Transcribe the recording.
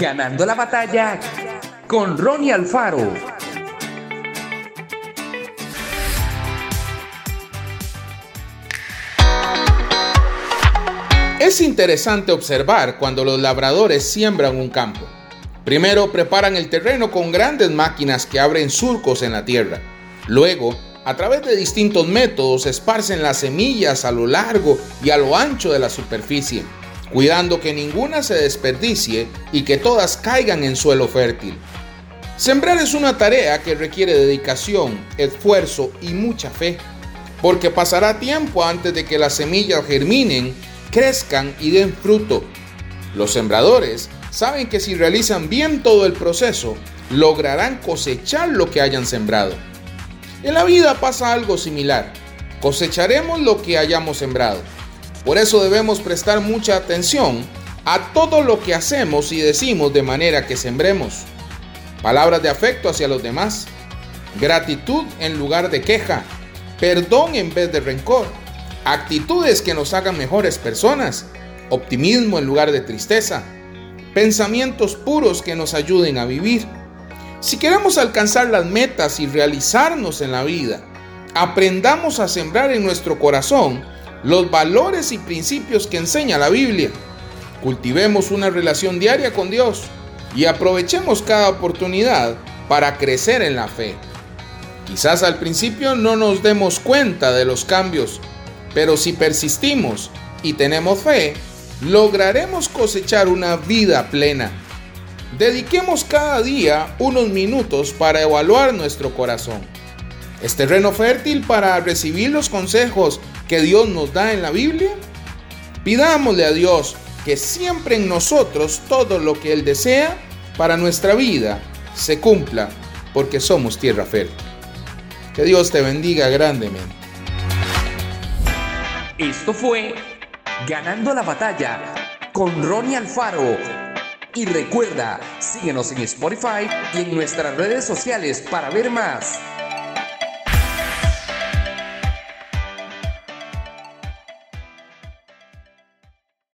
Ganando la batalla con Ronnie Alfaro. Es interesante observar cuando los labradores siembran un campo. Primero preparan el terreno con grandes máquinas que abren surcos en la tierra. Luego, a través de distintos métodos, esparcen las semillas a lo largo y a lo ancho de la superficie cuidando que ninguna se desperdicie y que todas caigan en suelo fértil. Sembrar es una tarea que requiere dedicación, esfuerzo y mucha fe, porque pasará tiempo antes de que las semillas germinen, crezcan y den fruto. Los sembradores saben que si realizan bien todo el proceso, lograrán cosechar lo que hayan sembrado. En la vida pasa algo similar. Cosecharemos lo que hayamos sembrado. Por eso debemos prestar mucha atención a todo lo que hacemos y decimos de manera que sembremos. Palabras de afecto hacia los demás, gratitud en lugar de queja, perdón en vez de rencor, actitudes que nos hagan mejores personas, optimismo en lugar de tristeza, pensamientos puros que nos ayuden a vivir. Si queremos alcanzar las metas y realizarnos en la vida, aprendamos a sembrar en nuestro corazón los valores y principios que enseña la Biblia. Cultivemos una relación diaria con Dios y aprovechemos cada oportunidad para crecer en la fe. Quizás al principio no nos demos cuenta de los cambios, pero si persistimos y tenemos fe, lograremos cosechar una vida plena. Dediquemos cada día unos minutos para evaluar nuestro corazón. ¿Es terreno fértil para recibir los consejos que Dios nos da en la Biblia? Pidámosle a Dios que siempre en nosotros todo lo que Él desea para nuestra vida se cumpla, porque somos tierra fértil. Que Dios te bendiga grandemente. Esto fue Ganando la batalla con Ronnie Alfaro. Y recuerda, síguenos en Spotify y en nuestras redes sociales para ver más.